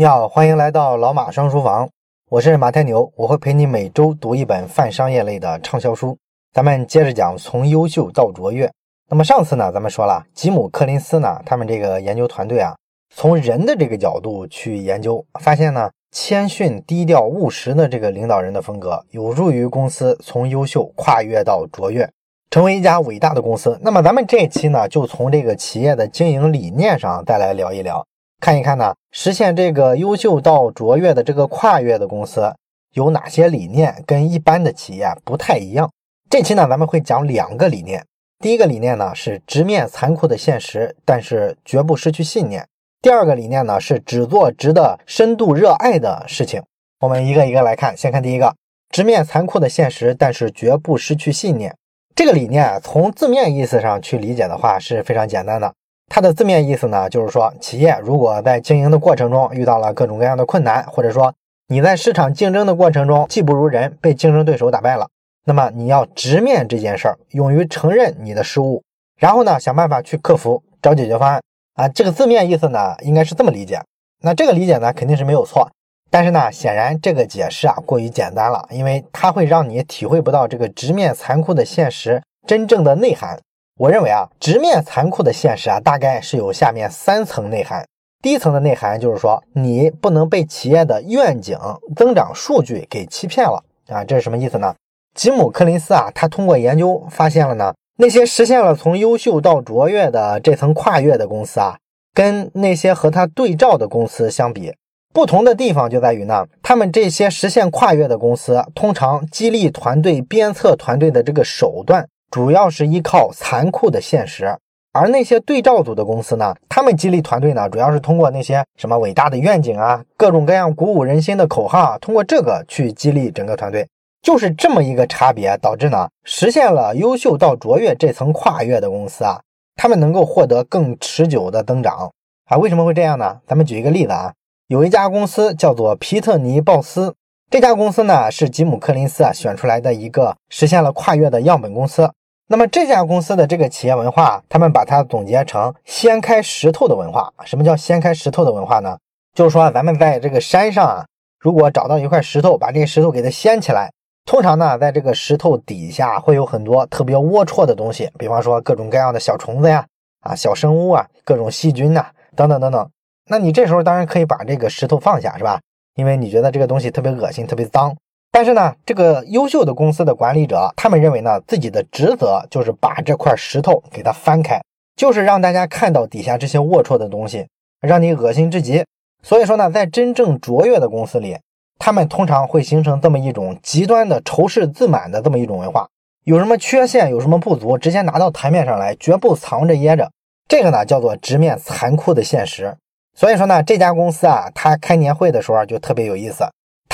你好，欢迎来到老马上书房，我是马太牛，我会陪你每周读一本泛商业类的畅销书。咱们接着讲从优秀到卓越。那么上次呢，咱们说了吉姆·柯林斯呢，他们这个研究团队啊，从人的这个角度去研究，发现呢，谦逊、低调、务实的这个领导人的风格，有助于公司从优秀跨越到卓越，成为一家伟大的公司。那么咱们这一期呢，就从这个企业的经营理念上再来聊一聊。看一看呢，实现这个优秀到卓越的这个跨越的公司有哪些理念跟一般的企业不太一样？这期呢，咱们会讲两个理念。第一个理念呢是直面残酷的现实，但是绝不失去信念。第二个理念呢是只做值得深度热爱的事情。我们一个一个来看，先看第一个，直面残酷的现实，但是绝不失去信念。这个理念从字面意思上去理解的话是非常简单的。它的字面意思呢，就是说，企业如果在经营的过程中遇到了各种各样的困难，或者说你在市场竞争的过程中技不如人，被竞争对手打败了，那么你要直面这件事儿，勇于承认你的失误，然后呢，想办法去克服，找解决方案啊。这个字面意思呢，应该是这么理解。那这个理解呢，肯定是没有错，但是呢，显然这个解释啊过于简单了，因为它会让你体会不到这个直面残酷的现实真正的内涵。我认为啊，直面残酷的现实啊，大概是有下面三层内涵。第一层的内涵就是说，你不能被企业的愿景、增长数据给欺骗了啊！这是什么意思呢？吉姆·柯林斯啊，他通过研究发现了呢，那些实现了从优秀到卓越的这层跨越的公司啊，跟那些和他对照的公司相比，不同的地方就在于呢，他们这些实现跨越的公司，通常激励团队、鞭策团队的这个手段。主要是依靠残酷的现实，而那些对照组的公司呢，他们激励团队呢，主要是通过那些什么伟大的愿景啊，各种各样鼓舞人心的口号，通过这个去激励整个团队，就是这么一个差别，导致呢，实现了优秀到卓越这层跨越的公司啊，他们能够获得更持久的增长啊。为什么会这样呢？咱们举一个例子啊，有一家公司叫做皮特尼鲍斯。这家公司呢是吉姆·柯林斯啊选出来的一个实现了跨越的样本公司。那么这家公司的这个企业文化，他们把它总结成“掀开石头的文化”。什么叫掀开石头的文化呢？就是说咱们在这个山上啊，如果找到一块石头，把这个石头给它掀起来，通常呢，在这个石头底下会有很多特别龌龊的东西，比方说各种各样的小虫子呀、啊小生物啊、各种细菌呐等等等等。那你这时候当然可以把这个石头放下，是吧？因为你觉得这个东西特别恶心、特别脏，但是呢，这个优秀的公司的管理者，他们认为呢，自己的职责就是把这块石头给它翻开，就是让大家看到底下这些龌龊的东西，让你恶心至极。所以说呢，在真正卓越的公司里，他们通常会形成这么一种极端的仇视自满的这么一种文化，有什么缺陷、有什么不足，直接拿到台面上来，绝不藏着掖着。这个呢，叫做直面残酷的现实。所以说呢，这家公司啊，它开年会的时候就特别有意思。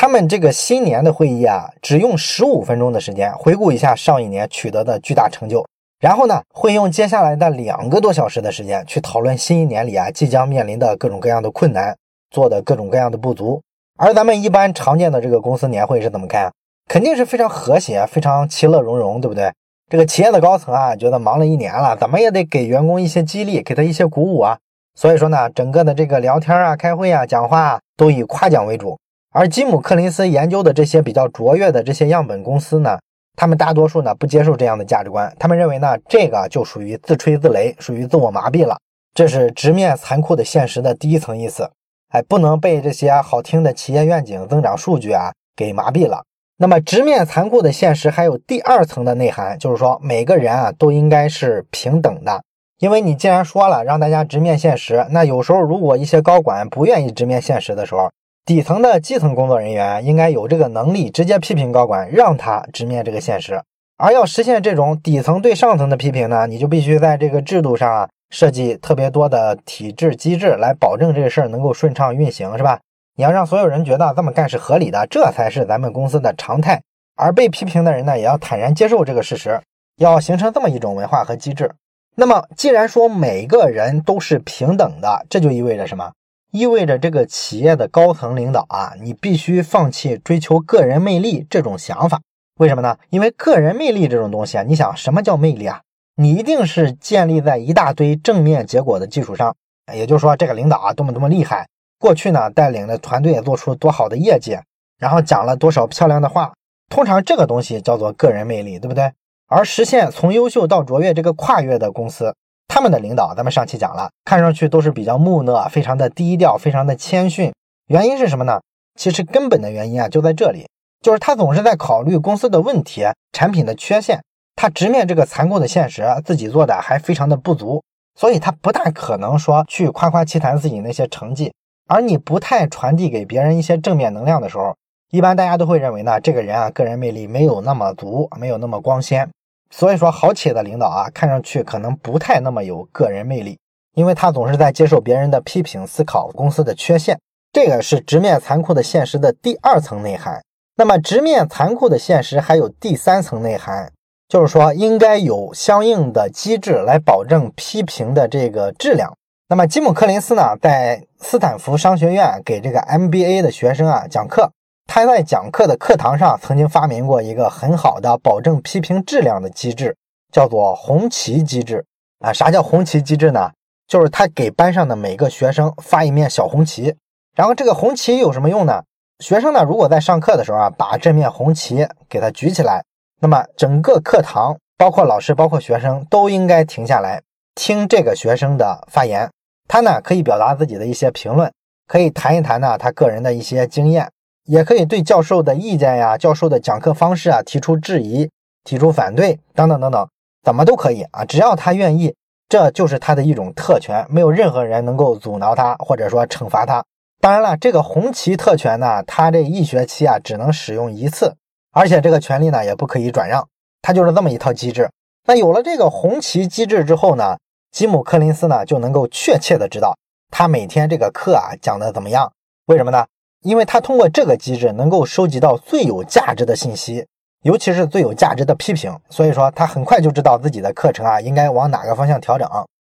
他们这个新年的会议啊，只用十五分钟的时间回顾一下上一年取得的巨大成就，然后呢，会用接下来的两个多小时的时间去讨论新一年里啊即将面临的各种各样的困难，做的各种各样的不足。而咱们一般常见的这个公司年会是怎么开？肯定是非常和谐、非常其乐融融，对不对？这个企业的高层啊，觉得忙了一年了，怎么也得给员工一些激励，给他一些鼓舞啊。所以说呢，整个的这个聊天啊、开会啊、讲话啊，都以夸奖为主。而吉姆·克林斯研究的这些比较卓越的这些样本公司呢，他们大多数呢不接受这样的价值观，他们认为呢，这个就属于自吹自擂，属于自我麻痹了。这是直面残酷的现实的第一层意思。哎，不能被这些好听的企业愿景、增长数据啊给麻痹了。那么，直面残酷的现实还有第二层的内涵，就是说每个人啊都应该是平等的。因为你既然说了让大家直面现实，那有时候如果一些高管不愿意直面现实的时候，底层的基层工作人员应该有这个能力直接批评高管，让他直面这个现实。而要实现这种底层对上层的批评呢，你就必须在这个制度上设计特别多的体制机制，来保证这个事儿能够顺畅运行，是吧？你要让所有人觉得这么干是合理的，这才是咱们公司的常态。而被批评的人呢，也要坦然接受这个事实，要形成这么一种文化和机制。那么，既然说每个人都是平等的，这就意味着什么？意味着这个企业的高层领导啊，你必须放弃追求个人魅力这种想法。为什么呢？因为个人魅力这种东西啊，你想什么叫魅力啊？你一定是建立在一大堆正面结果的基础上。也就是说，这个领导啊，多么多么厉害过去呢带领的团队做出多好的业绩，然后讲了多少漂亮的话。通常这个东西叫做个人魅力，对不对？而实现从优秀到卓越这个跨越的公司，他们的领导咱们上期讲了，看上去都是比较木讷，非常的低调，非常的谦逊。原因是什么呢？其实根本的原因啊就在这里，就是他总是在考虑公司的问题、产品的缺陷，他直面这个残酷的现实，自己做的还非常的不足，所以他不大可能说去夸夸其谈自己那些成绩。而你不太传递给别人一些正面能量的时候，一般大家都会认为呢，这个人啊，个人魅力没有那么足，没有那么光鲜。所以说，好企业的领导啊，看上去可能不太那么有个人魅力，因为他总是在接受别人的批评，思考公司的缺陷。这个是直面残酷的现实的第二层内涵。那么，直面残酷的现实还有第三层内涵，就是说应该有相应的机制来保证批评的这个质量。那么，吉姆·柯林斯呢，在斯坦福商学院给这个 MBA 的学生啊讲课。他在讲课的课堂上曾经发明过一个很好的保证批评质量的机制，叫做红旗机制啊。啥叫红旗机制呢？就是他给班上的每个学生发一面小红旗，然后这个红旗有什么用呢？学生呢，如果在上课的时候啊，把这面红旗给他举起来，那么整个课堂，包括老师，包括学生，都应该停下来听这个学生的发言。他呢，可以表达自己的一些评论，可以谈一谈呢他个人的一些经验。也可以对教授的意见呀、教授的讲课方式啊提出质疑、提出反对等等等等，怎么都可以啊，只要他愿意，这就是他的一种特权，没有任何人能够阻挠他或者说惩罚他。当然了，这个红旗特权呢，他这一学期啊只能使用一次，而且这个权利呢也不可以转让，他就是这么一套机制。那有了这个红旗机制之后呢，吉姆·柯林斯呢就能够确切的知道他每天这个课啊讲的怎么样，为什么呢？因为他通过这个机制能够收集到最有价值的信息，尤其是最有价值的批评，所以说他很快就知道自己的课程啊应该往哪个方向调整。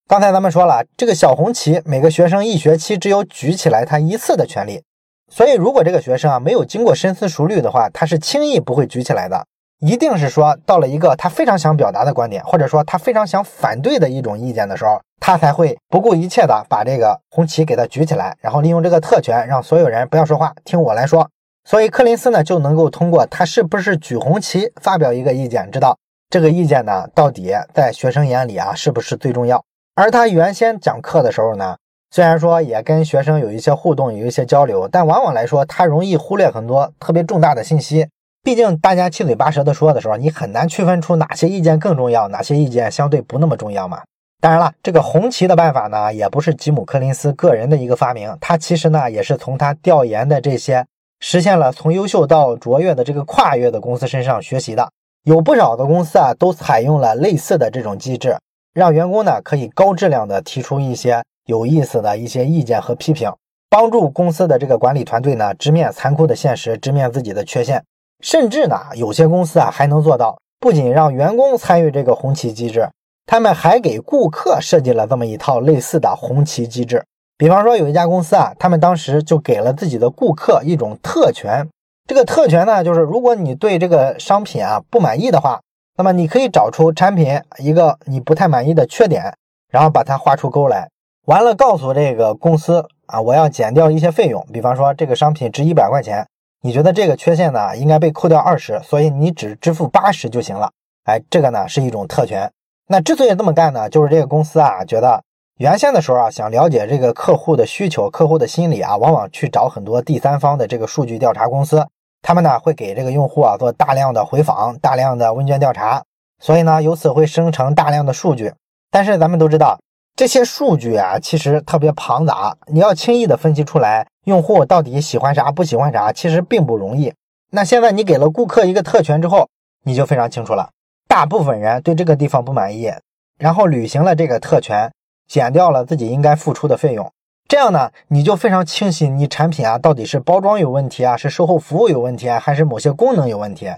刚才咱们说了，这个小红旗每个学生一学期只有举起来他一次的权利，所以如果这个学生啊没有经过深思熟虑的话，他是轻易不会举起来的。一定是说到了一个他非常想表达的观点，或者说他非常想反对的一种意见的时候，他才会不顾一切的把这个红旗给他举起来，然后利用这个特权让所有人不要说话，听我来说。所以柯林斯呢就能够通过他是不是举红旗发表一个意见，知道这个意见呢到底在学生眼里啊是不是最重要。而他原先讲课的时候呢，虽然说也跟学生有一些互动，有一些交流，但往往来说他容易忽略很多特别重大的信息。毕竟大家七嘴八舌的说的时候，你很难区分出哪些意见更重要，哪些意见相对不那么重要嘛。当然了，这个红旗的办法呢，也不是吉姆·柯林斯个人的一个发明，他其实呢也是从他调研的这些实现了从优秀到卓越的这个跨越的公司身上学习的。有不少的公司啊，都采用了类似的这种机制，让员工呢可以高质量的提出一些有意思的一些意见和批评，帮助公司的这个管理团队呢直面残酷的现实，直面自己的缺陷。甚至呢，有些公司啊还能做到，不仅让员工参与这个红旗机制，他们还给顾客设计了这么一套类似的红旗机制。比方说，有一家公司啊，他们当时就给了自己的顾客一种特权。这个特权呢，就是如果你对这个商品啊不满意的话，那么你可以找出产品一个你不太满意的缺点，然后把它画出勾来，完了告诉这个公司啊，我要减掉一些费用。比方说，这个商品值一百块钱。你觉得这个缺陷呢应该被扣掉二十，所以你只支付八十就行了。哎，这个呢是一种特权。那之所以这么干呢，就是这个公司啊觉得原先的时候啊想了解这个客户的需求、客户的心理啊，往往去找很多第三方的这个数据调查公司，他们呢会给这个用户啊做大量的回访、大量的问卷调查，所以呢由此会生成大量的数据。但是咱们都知道。这些数据啊，其实特别庞杂，你要轻易的分析出来用户到底喜欢啥、不喜欢啥，其实并不容易。那现在你给了顾客一个特权之后，你就非常清楚了。大部分人对这个地方不满意，然后履行了这个特权，减掉了自己应该付出的费用，这样呢，你就非常清晰你产品啊到底是包装有问题啊，是售后服务有问题啊，还是某些功能有问题？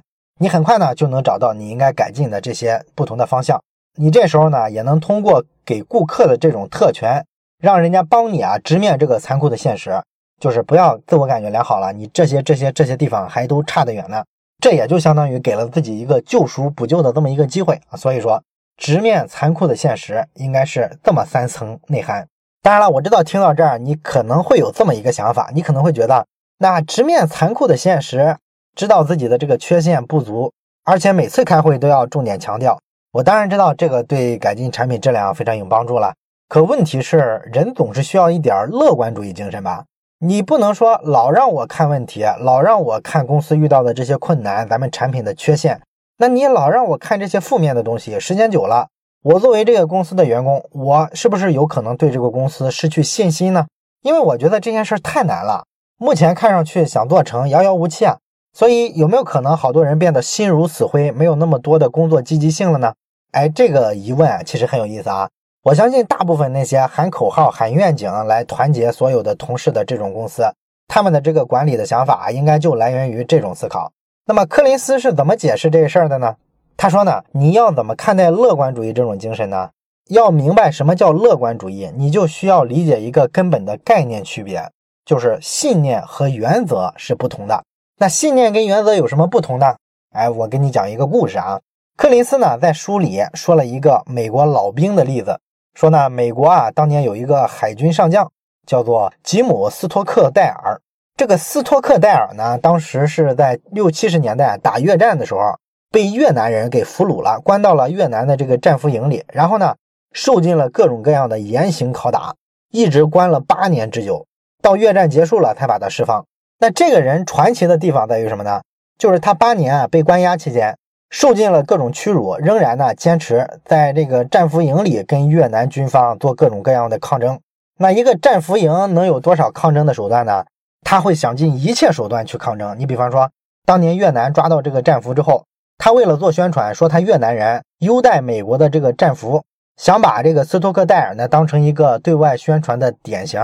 你很快呢就能找到你应该改进的这些不同的方向。你这时候呢，也能通过给顾客的这种特权，让人家帮你啊直面这个残酷的现实，就是不要自我感觉良好了，你这些这些这些地方还都差得远呢。这也就相当于给了自己一个救赎补救的这么一个机会。所以说，直面残酷的现实应该是这么三层内涵。当当然了，我知道听到这儿，你可能会有这么一个想法，你可能会觉得，那直面残酷的现实，知道自己的这个缺陷不足，而且每次开会都要重点强调。我当然知道这个对改进产品质量非常有帮助了。可问题是，人总是需要一点乐观主义精神吧？你不能说老让我看问题，老让我看公司遇到的这些困难，咱们产品的缺陷。那你老让我看这些负面的东西，时间久了，我作为这个公司的员工，我是不是有可能对这个公司失去信心呢？因为我觉得这件事太难了，目前看上去想做成遥遥无期啊。所以有没有可能好多人变得心如死灰，没有那么多的工作积极性了呢？哎，这个疑问啊其实很有意思啊。我相信大部分那些喊口号、喊愿景来团结所有的同事的这种公司，他们的这个管理的想法应该就来源于这种思考。那么柯林斯是怎么解释这事儿的呢？他说呢，你要怎么看待乐观主义这种精神呢？要明白什么叫乐观主义，你就需要理解一个根本的概念区别，就是信念和原则是不同的。那信念跟原则有什么不同呢？哎，我给你讲一个故事啊。柯林斯呢在书里说了一个美国老兵的例子，说呢，美国啊当年有一个海军上将叫做吉姆斯托克戴尔。这个斯托克戴尔呢，当时是在六七十年代打越战的时候，被越南人给俘虏了，关到了越南的这个战俘营里，然后呢，受尽了各种各样的严刑拷打，一直关了八年之久，到越战结束了才把他释放。那这个人传奇的地方在于什么呢？就是他八年啊被关押期间，受尽了各种屈辱，仍然呢坚持在这个战俘营里跟越南军方做各种各样的抗争。那一个战俘营能有多少抗争的手段呢？他会想尽一切手段去抗争。你比方说，当年越南抓到这个战俘之后，他为了做宣传，说他越南人优待美国的这个战俘，想把这个斯托克戴尔呢当成一个对外宣传的典型，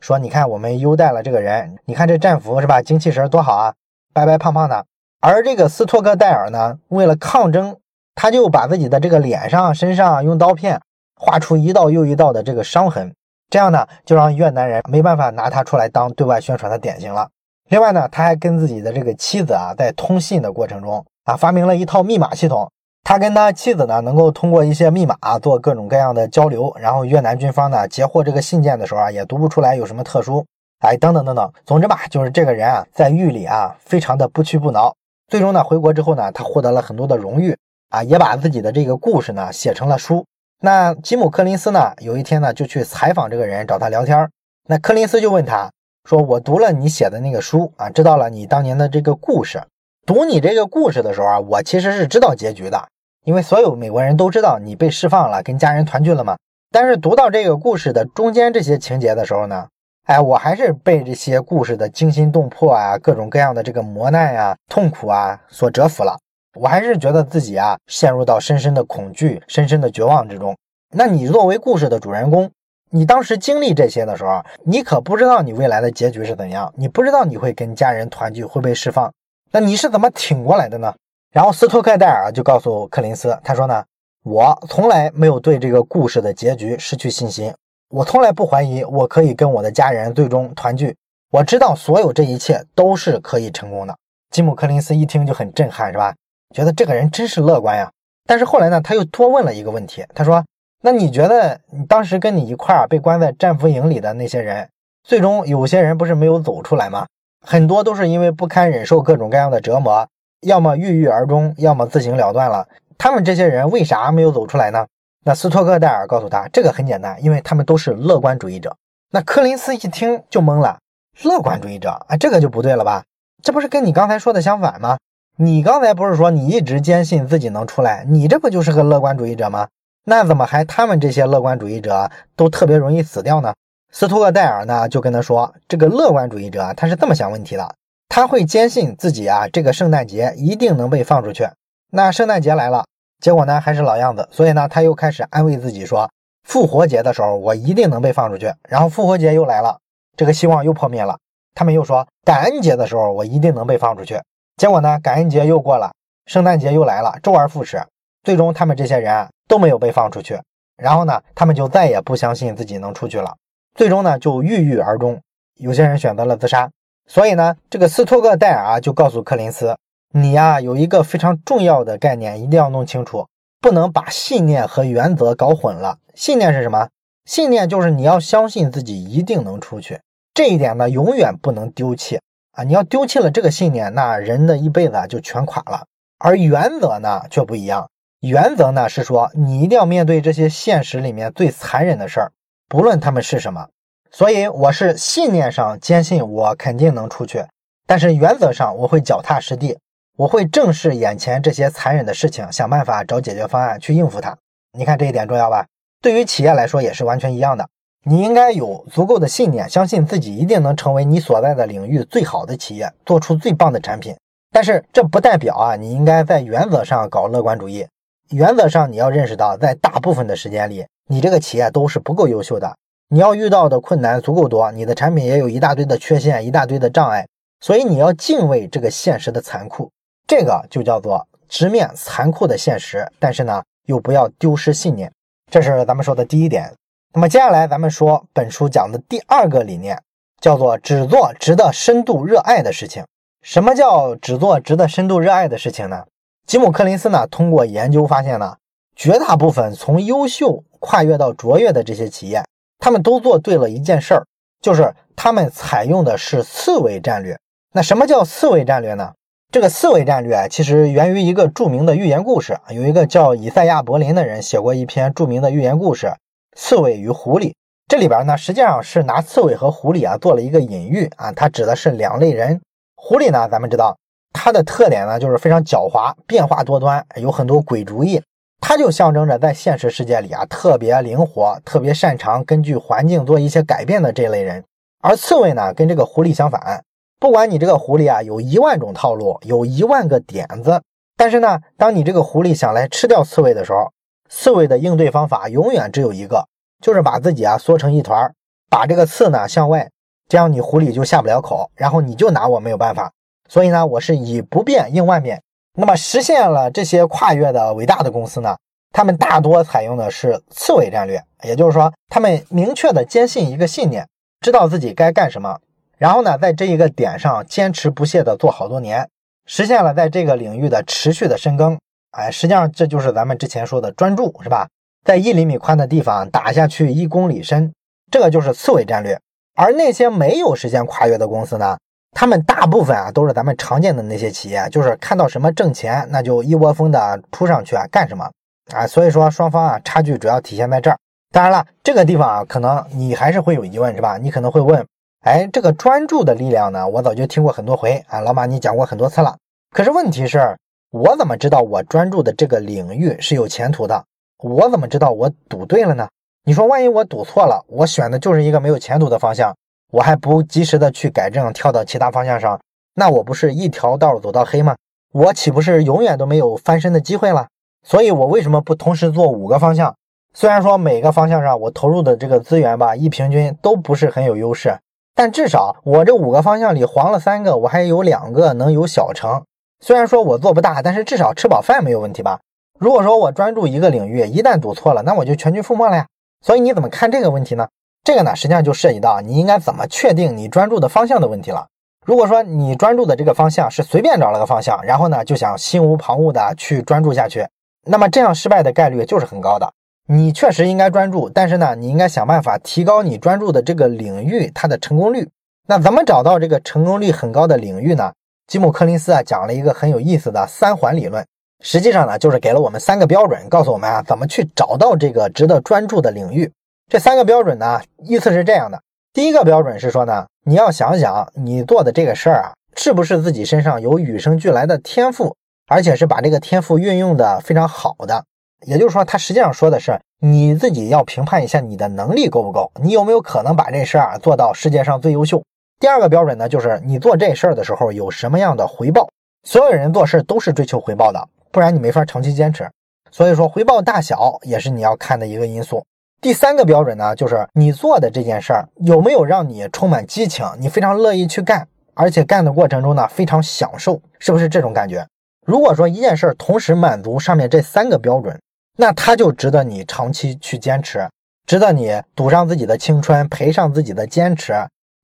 说你看我们优待了这个人，你看这战俘是吧，精气神多好啊，白白胖胖的。而这个斯托克戴尔呢，为了抗争，他就把自己的这个脸上、身上用刀片划出一道又一道的这个伤痕。这样呢，就让越南人没办法拿他出来当对外宣传的典型了。另外呢，他还跟自己的这个妻子啊，在通信的过程中啊，发明了一套密码系统。他跟他妻子呢，能够通过一些密码做各种各样的交流。然后越南军方呢，截获这个信件的时候啊，也读不出来有什么特殊。哎，等等等等。总之吧，就是这个人啊，在狱里啊，非常的不屈不挠。最终呢，回国之后呢，他获得了很多的荣誉啊，也把自己的这个故事呢，写成了书。那吉姆·柯林斯呢？有一天呢，就去采访这个人，找他聊天。那柯林斯就问他说：“我读了你写的那个书啊，知道了你当年的这个故事。读你这个故事的时候啊，我其实是知道结局的，因为所有美国人都知道你被释放了，跟家人团聚了嘛。但是读到这个故事的中间这些情节的时候呢，哎，我还是被这些故事的惊心动魄啊，各种各样的这个磨难啊、痛苦啊所折服了。”我还是觉得自己啊，陷入到深深的恐惧、深深的绝望之中。那你作为故事的主人公，你当时经历这些的时候，你可不知道你未来的结局是怎样，你不知道你会跟家人团聚，会被释放。那你是怎么挺过来的呢？然后斯托克戴尔就告诉克林斯，他说呢，我从来没有对这个故事的结局失去信心，我从来不怀疑我可以跟我的家人最终团聚。我知道所有这一切都是可以成功的。吉姆·柯林斯一听就很震撼，是吧？觉得这个人真是乐观呀，但是后来呢，他又多问了一个问题。他说：“那你觉得你当时跟你一块儿被关在战俘营里的那些人，最终有些人不是没有走出来吗？很多都是因为不堪忍受各种各样的折磨，要么郁郁而终，要么自行了断了。他们这些人为啥没有走出来呢？”那斯托克戴尔告诉他：“这个很简单，因为他们都是乐观主义者。”那柯林斯一听就懵了：“乐观主义者啊，这个就不对了吧？这不是跟你刚才说的相反吗？”你刚才不是说你一直坚信自己能出来？你这不就是个乐观主义者吗？那怎么还他们这些乐观主义者都特别容易死掉呢？斯托克戴尔呢就跟他说，这个乐观主义者他是这么想问题的，他会坚信自己啊这个圣诞节一定能被放出去。那圣诞节来了，结果呢还是老样子，所以呢他又开始安慰自己说，复活节的时候我一定能被放出去。然后复活节又来了，这个希望又破灭了。他们又说，感恩节的时候我一定能被放出去。结果呢？感恩节又过了，圣诞节又来了，周而复始。最终，他们这些人啊都没有被放出去。然后呢，他们就再也不相信自己能出去了。最终呢，就郁郁而终。有些人选择了自杀。所以呢，这个斯托克戴尔啊就告诉柯林斯：“你呀，有一个非常重要的概念，一定要弄清楚，不能把信念和原则搞混了。信念是什么？信念就是你要相信自己一定能出去，这一点呢永远不能丢弃啊！你要丢弃了这个信念，那人的一辈子就全垮了。而原则呢却不一样，原则呢是说你一定要面对这些现实里面最残忍的事儿，不论他们是什么。所以我是信念上坚信我肯定能出去，但是原则上我会脚踏实地，我会正视眼前这些残忍的事情，想办法找解决方案去应付它。你看这一点重要吧？对于企业来说也是完全一样的。你应该有足够的信念，相信自己一定能成为你所在的领域最好的企业，做出最棒的产品。但是这不代表啊，你应该在原则上搞乐观主义。原则上你要认识到，在大部分的时间里，你这个企业都是不够优秀的。你要遇到的困难足够多，你的产品也有一大堆的缺陷，一大堆的障碍，所以你要敬畏这个现实的残酷，这个就叫做直面残酷的现实。但是呢，又不要丢失信念，这是咱们说的第一点。那么接下来咱们说本书讲的第二个理念，叫做只做值得深度热爱的事情。什么叫只做值得深度热爱的事情呢？吉姆·克林斯呢，通过研究发现呢，绝大部分从优秀跨越到卓越的这些企业。他们都做对了一件事儿，就是他们采用的是刺猬战略。那什么叫刺猬战略呢？这个刺猬战略啊，其实源于一个著名的寓言故事。有一个叫以赛亚·柏林的人写过一篇著名的寓言故事《刺猬与狐狸》。这里边呢，实际上是拿刺猬和狐狸啊做了一个隐喻啊，它指的是两类人。狐狸呢，咱们知道它的特点呢，就是非常狡猾、变化多端，有很多鬼主意。它就象征着在现实世界里啊，特别灵活、特别擅长根据环境做一些改变的这类人。而刺猬呢，跟这个狐狸相反，不管你这个狐狸啊有一万种套路，有一万个点子，但是呢，当你这个狐狸想来吃掉刺猬的时候，刺猬的应对方法永远只有一个，就是把自己啊缩成一团，把这个刺呢向外，这样你狐狸就下不了口，然后你就拿我没有办法。所以呢，我是以不变应万变。那么实现了这些跨越的伟大的公司呢？他们大多采用的是刺猬战略，也就是说，他们明确的坚信一个信念，知道自己该干什么，然后呢，在这一个点上坚持不懈的做好多年，实现了在这个领域的持续的深耕。哎，实际上这就是咱们之前说的专注，是吧？在一厘米宽的地方打下去一公里深，这个就是刺猬战略。而那些没有实现跨越的公司呢？他们大部分啊都是咱们常见的那些企业，就是看到什么挣钱，那就一窝蜂的扑上去啊干什么啊？所以说双方啊差距主要体现在这儿。当然了，这个地方啊可能你还是会有疑问是吧？你可能会问，哎，这个专注的力量呢？我早就听过很多回啊，老马你讲过很多次了。可是问题是，我怎么知道我专注的这个领域是有前途的？我怎么知道我赌对了呢？你说万一我赌错了，我选的就是一个没有前途的方向。我还不及时的去改正，跳到其他方向上，那我不是一条道走到黑吗？我岂不是永远都没有翻身的机会了？所以，我为什么不同时做五个方向？虽然说每个方向上我投入的这个资源吧，一平均都不是很有优势，但至少我这五个方向里黄了三个，我还有两个能有小成。虽然说我做不大，但是至少吃饱饭没有问题吧？如果说我专注一个领域，一旦赌错了，那我就全军覆没了呀。所以你怎么看这个问题呢？这个呢，实际上就涉及到你应该怎么确定你专注的方向的问题了。如果说你专注的这个方向是随便找了个方向，然后呢就想心无旁骛的去专注下去，那么这样失败的概率就是很高的。你确实应该专注，但是呢，你应该想办法提高你专注的这个领域它的成功率。那怎么找到这个成功率很高的领域呢？吉姆·柯林斯啊讲了一个很有意思的三环理论，实际上呢就是给了我们三个标准，告诉我们啊怎么去找到这个值得专注的领域。这三个标准呢，意思是这样的：第一个标准是说呢，你要想想你做的这个事儿啊，是不是自己身上有与生俱来的天赋，而且是把这个天赋运用的非常好的。也就是说，他实际上说的是你自己要评判一下你的能力够不够，你有没有可能把这事儿啊做到世界上最优秀。第二个标准呢，就是你做这事儿的时候有什么样的回报。所有人做事都是追求回报的，不然你没法长期坚持。所以说，回报大小也是你要看的一个因素。第三个标准呢，就是你做的这件事儿有没有让你充满激情，你非常乐意去干，而且干的过程中呢非常享受，是不是这种感觉？如果说一件事儿同时满足上面这三个标准，那它就值得你长期去坚持，值得你赌上自己的青春，赔上自己的坚持，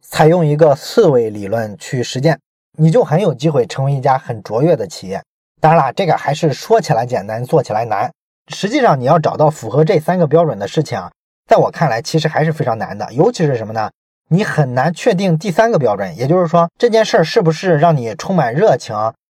采用一个四维理论去实践，你就很有机会成为一家很卓越的企业。当然了，这个还是说起来简单，做起来难。实际上，你要找到符合这三个标准的事情啊，在我看来，其实还是非常难的。尤其是什么呢？你很难确定第三个标准，也就是说，这件事儿是不是让你充满热情，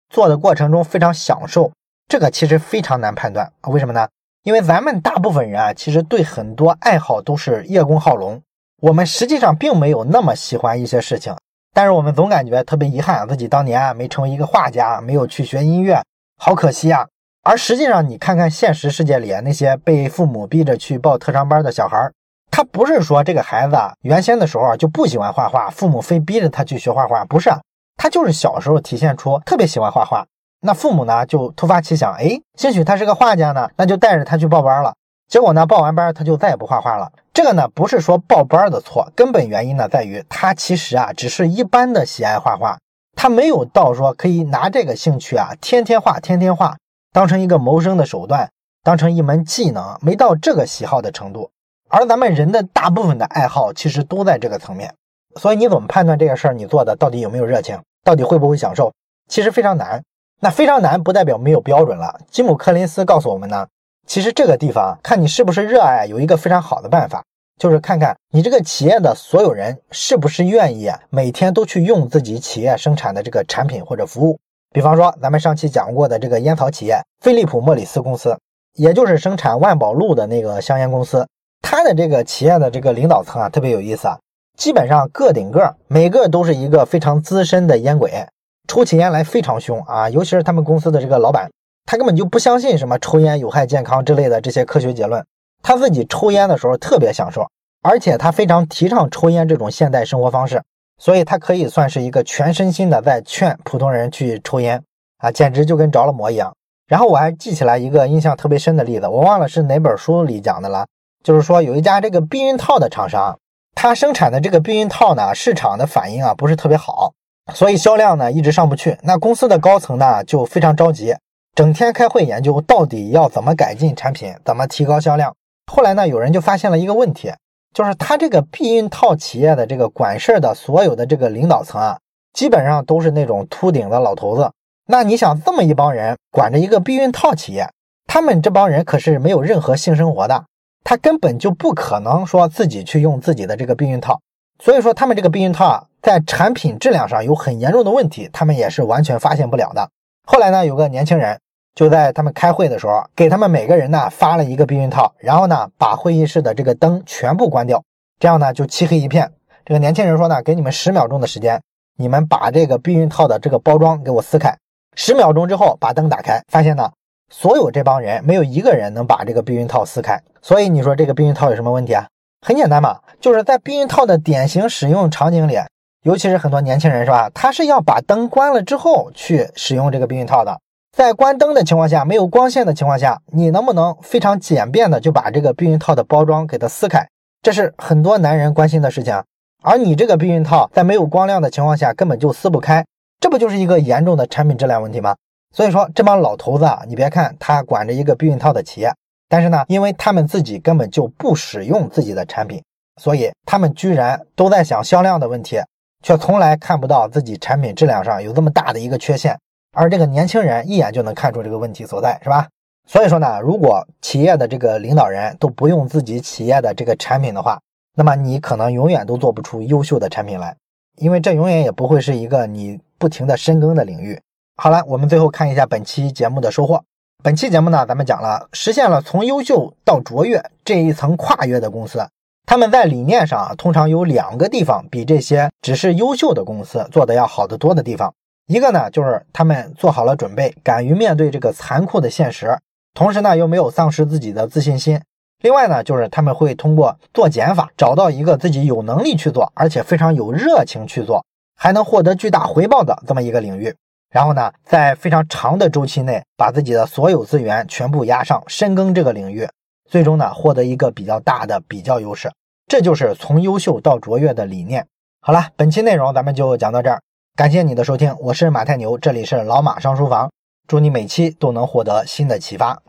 做的过程中非常享受，这个其实非常难判断。为什么呢？因为咱们大部分人啊，其实对很多爱好都是叶公好龙，我们实际上并没有那么喜欢一些事情，但是我们总感觉特别遗憾，自己当年啊没成为一个画家，没有去学音乐，好可惜啊。而实际上，你看看现实世界里那些被父母逼着去报特长班的小孩他不是说这个孩子原先的时候就不喜欢画画，父母非逼着他去学画画，不是，他就是小时候体现出特别喜欢画画。那父母呢，就突发奇想，哎，兴许他是个画家呢，那就带着他去报班了。结果呢，报完班他就再也不画画了。这个呢，不是说报班的错，根本原因呢在于他其实啊，只是一般的喜爱画画，他没有到说可以拿这个兴趣啊，天天画，天天画，当成一个谋生的手段，当成一门技能，没到这个喜好的程度。而咱们人的大部分的爱好其实都在这个层面，所以你怎么判断这个事儿你做的到底有没有热情，到底会不会享受，其实非常难。那非常难不代表没有标准了。吉姆·柯林斯告诉我们呢，其实这个地方看你是不是热爱，有一个非常好的办法，就是看看你这个企业的所有人是不是愿意每天都去用自己企业生产的这个产品或者服务。比方说，咱们上期讲过的这个烟草企业飞利浦·莫里斯公司，也就是生产万宝路的那个香烟公司，它的这个企业的这个领导层啊特别有意思啊，基本上个顶个，每个都是一个非常资深的烟鬼。抽起烟来非常凶啊，尤其是他们公司的这个老板，他根本就不相信什么抽烟有害健康之类的这些科学结论。他自己抽烟的时候特别享受，而且他非常提倡抽烟这种现代生活方式，所以他可以算是一个全身心的在劝普通人去抽烟啊，简直就跟着了魔一样。然后我还记起来一个印象特别深的例子，我忘了是哪本书里讲的了，就是说有一家这个避孕套的厂商，他生产的这个避孕套呢，市场的反应啊不是特别好。所以销量呢一直上不去，那公司的高层呢就非常着急，整天开会研究到底要怎么改进产品，怎么提高销量。后来呢，有人就发现了一个问题，就是他这个避孕套企业的这个管事儿的所有的这个领导层啊，基本上都是那种秃顶的老头子。那你想，这么一帮人管着一个避孕套企业，他们这帮人可是没有任何性生活的，他根本就不可能说自己去用自己的这个避孕套。所以说，他们这个避孕套啊。在产品质量上有很严重的问题，他们也是完全发现不了的。后来呢，有个年轻人就在他们开会的时候，给他们每个人呢发了一个避孕套，然后呢把会议室的这个灯全部关掉，这样呢就漆黑一片。这个年轻人说呢，给你们十秒钟的时间，你们把这个避孕套的这个包装给我撕开。十秒钟之后把灯打开，发现呢，所有这帮人没有一个人能把这个避孕套撕开。所以你说这个避孕套有什么问题啊？很简单嘛，就是在避孕套的典型使用场景里。尤其是很多年轻人是吧？他是要把灯关了之后去使用这个避孕套的。在关灯的情况下，没有光线的情况下，你能不能非常简便的就把这个避孕套的包装给它撕开？这是很多男人关心的事情。而你这个避孕套在没有光亮的情况下根本就撕不开，这不就是一个严重的产品质量问题吗？所以说这帮老头子啊，你别看他管着一个避孕套的企业，但是呢，因为他们自己根本就不使用自己的产品，所以他们居然都在想销量的问题。却从来看不到自己产品质量上有这么大的一个缺陷，而这个年轻人一眼就能看出这个问题所在，是吧？所以说呢，如果企业的这个领导人都不用自己企业的这个产品的话，那么你可能永远都做不出优秀的产品来，因为这永远也不会是一个你不停的深耕的领域。好了，我们最后看一下本期节目的收获。本期节目呢，咱们讲了实现了从优秀到卓越这一层跨越的公司。他们在理念上啊，通常有两个地方比这些只是优秀的公司做的要好得多的地方。一个呢，就是他们做好了准备，敢于面对这个残酷的现实，同时呢，又没有丧失自己的自信心。另外呢，就是他们会通过做减法，找到一个自己有能力去做，而且非常有热情去做，还能获得巨大回报的这么一个领域。然后呢，在非常长的周期内，把自己的所有资源全部压上，深耕这个领域。最终呢，获得一个比较大的比较优势，这就是从优秀到卓越的理念。好了，本期内容咱们就讲到这儿，感谢你的收听，我是马太牛，这里是老马上书房，祝你每期都能获得新的启发。